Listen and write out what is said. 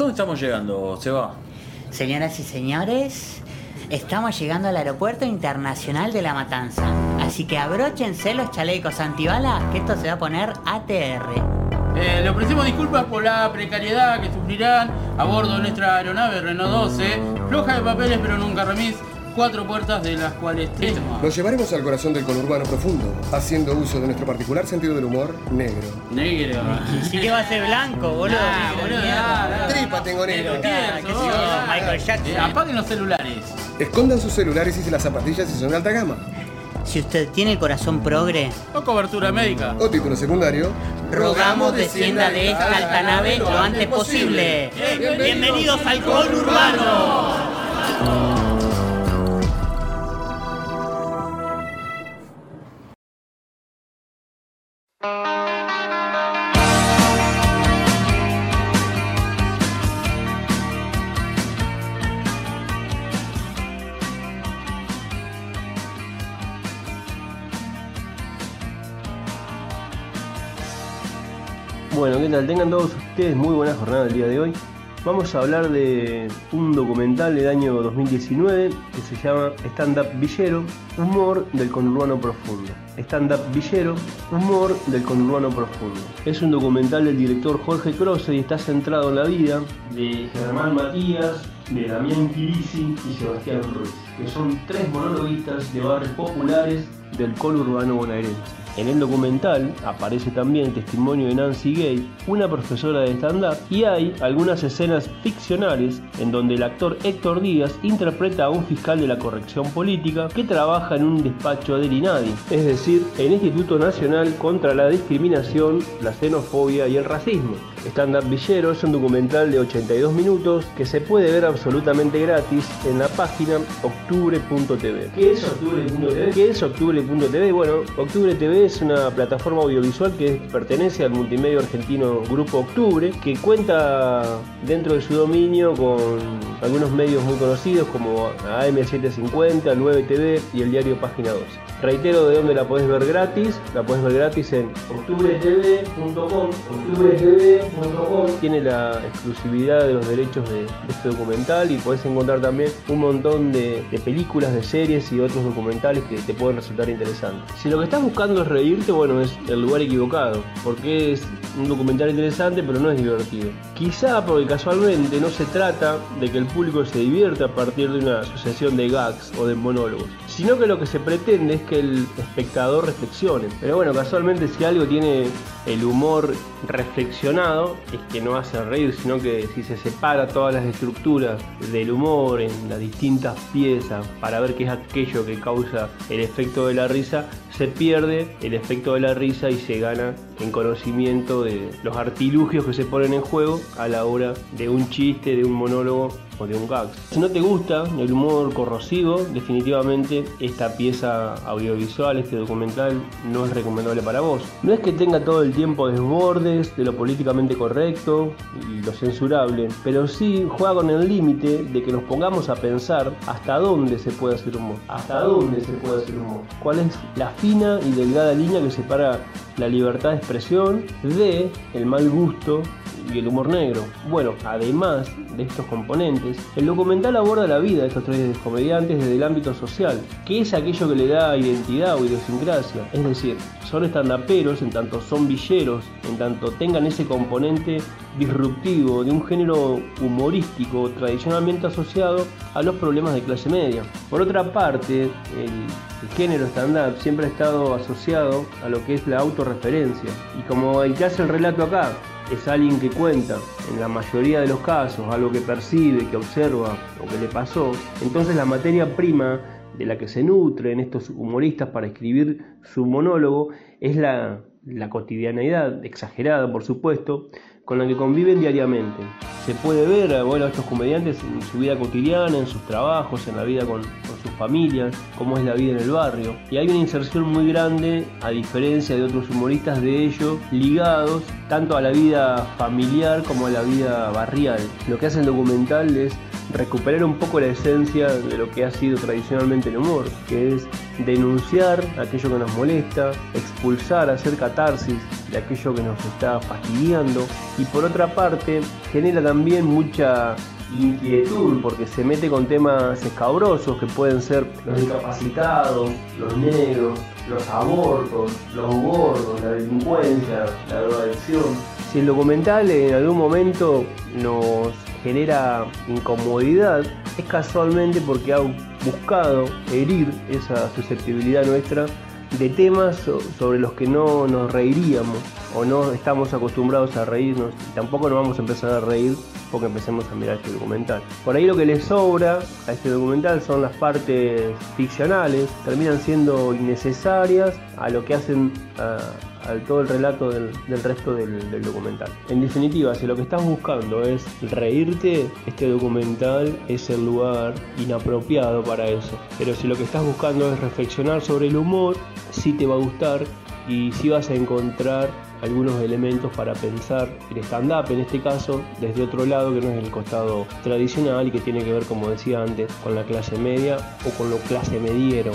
¿Dónde estamos llegando, Seba? Señoras y señores, estamos llegando al Aeropuerto Internacional de La Matanza. Así que abróchense los chalecos antibalas, que esto se va a poner ATR. Eh, le ofrecemos disculpas por la precariedad que sufrirán a bordo de nuestra aeronave Renault 12, floja de papeles pero nunca remis, cuatro puertas de las cuales tres Nos llevaremos al corazón del conurbano profundo, haciendo uso de nuestro particular sentido del humor negro. Negro. Sí que va a ser blanco, boludo. Ah, ah, ah. Tripa tengo negro. Qué Michael Jackson. eh, apaguen los celulares. Escondan sus celulares y las zapatillas si son de alta gama. Si usted tiene el corazón progre, O cobertura médica. O título secundario. rogamos descienda de esta alta nave lo antes posible. Bienvenidos al conurbano. Bueno, ¿qué tal? Tengan todos ustedes muy buena jornada el día de hoy. Vamos a hablar de un documental del año 2019 que se llama Stand Up Villero, humor del conurbano profundo. Stand Up Villero, humor del conurbano profundo. Es un documental del director Jorge Croce y está centrado en la vida de Germán Matías, de Damián Quirisi y Sebastián Ruiz, que son tres monologuistas de barrios populares del conurbano bonaerense. En el documental aparece también el testimonio de Nancy Gay, una profesora de stand-up, y hay algunas escenas ficcionales en donde el actor Héctor Díaz interpreta a un fiscal de la corrección política que trabaja en un despacho del INADI, es decir, el Instituto Nacional contra la Discriminación, la Xenofobia y el Racismo. Stand Up Villero es un documental de 82 minutos que se puede ver absolutamente gratis en la página octubre.tv. ¿Qué es octubre.tv? ¿Qué es octubre.tv? Bueno, Octubre TV es una plataforma audiovisual que pertenece al multimedio argentino Grupo Octubre, que cuenta dentro de su dominio con algunos medios muy conocidos como AM750, 9TV y el diario Página 12. Reitero de dónde la podés ver gratis, la podés ver gratis en octubretv.com, octubretv.com tiene la exclusividad de los derechos de, este documental y podés encontrar también un montón de películas, de series y otros documentales que te pueden resultar interesantes. Si lo que estás buscando es reírte, bueno, es el lugar equivocado, porque es un documental interesante pero no es divertido. Quizá porque casualmente no se trata de que el público se divierta a partir de una sucesión de gags o de monólogos, sino que lo que se pretende es que el espectador reflexione. Pero bueno, casualmente si algo tiene el humor reflexionado es que no hace reír, sino que si se separa todas las estructuras del humor en las distintas piezas para ver qué es aquello que causa el efecto de la risa, se pierde el efecto de la risa y se gana en conocimiento de los artilugios que se ponen en juego a la hora de un chiste, de un monólogo de un gag. Si no te gusta el humor corrosivo, definitivamente esta pieza audiovisual, este documental, no es recomendable para vos. No es que tenga todo el tiempo desbordes de lo políticamente correcto y lo censurable, pero sí juega con el límite de que nos pongamos a pensar hasta dónde se puede hacer humor. Hasta dónde se puede hacer humor. ¿Cuál es la fina y delgada línea que separa la libertad de expresión de el mal gusto y el humor negro. Bueno, además de estos componentes, el documental aborda la vida de estos tres comediantes desde el ámbito social, que es aquello que le da identidad o idiosincrasia. Es decir, son estandaperos en tanto son villeros, en tanto tengan ese componente disruptivo de un género humorístico tradicionalmente asociado a los problemas de clase media. Por otra parte, el, género stand-up siempre ha estado asociado a lo que es la autorreferencia. Y como el que hace el relato acá es alguien que cuenta, en la mayoría de los casos, algo que percibe, que observa o que le pasó, entonces la materia prima de la que se nutren estos humoristas para escribir su monólogo es la, la cotidianeidad, exagerada por supuesto, con la que conviven diariamente. Se puede ver a estos comediantes en su vida cotidiana, en sus trabajos, en la vida con, con, sus familias, cómo es la vida en el barrio. Y hay una inserción muy grande, a diferencia de otros humoristas, de ellos ligados tanto a la vida familiar como a la vida barrial. Lo que hace el documental es recuperar un poco la esencia de lo que ha sido tradicionalmente el humor, que es denunciar aquello que nos molesta, expulsar, hacer catarsis de aquello que nos está fastidiando y por otra parte genera también mucha inquietud porque se mete con temas escabrosos que pueden ser los discapacitados, los negros, los abortos, los gordos, la delincuencia, la drogadicción. Si el documental en algún momento nos genera incomodidad, es casualmente porque ha buscado herir esa susceptibilidad nuestra de temas sobre los que no nos reiríamos o no estamos acostumbrados a reírnos y tampoco nos vamos a empezar a reír porque empecemos a mirar este documental. Por ahí lo que le sobra a este documental son las partes ficcionales, terminan siendo innecesarias a lo que hacen todo el relato del, resto del, del, documental. En definitiva, si lo que estás buscando es reírte, este documental es el lugar inapropiado para eso. Pero si lo que estás buscando es reflexionar sobre el humor, sí te va a gustar y sí vas a encontrar algunos elementos para pensar el stand-up en este caso desde otro lado que no es el costado tradicional y que tiene que ver como decía antes con la clase media o con lo clase mediero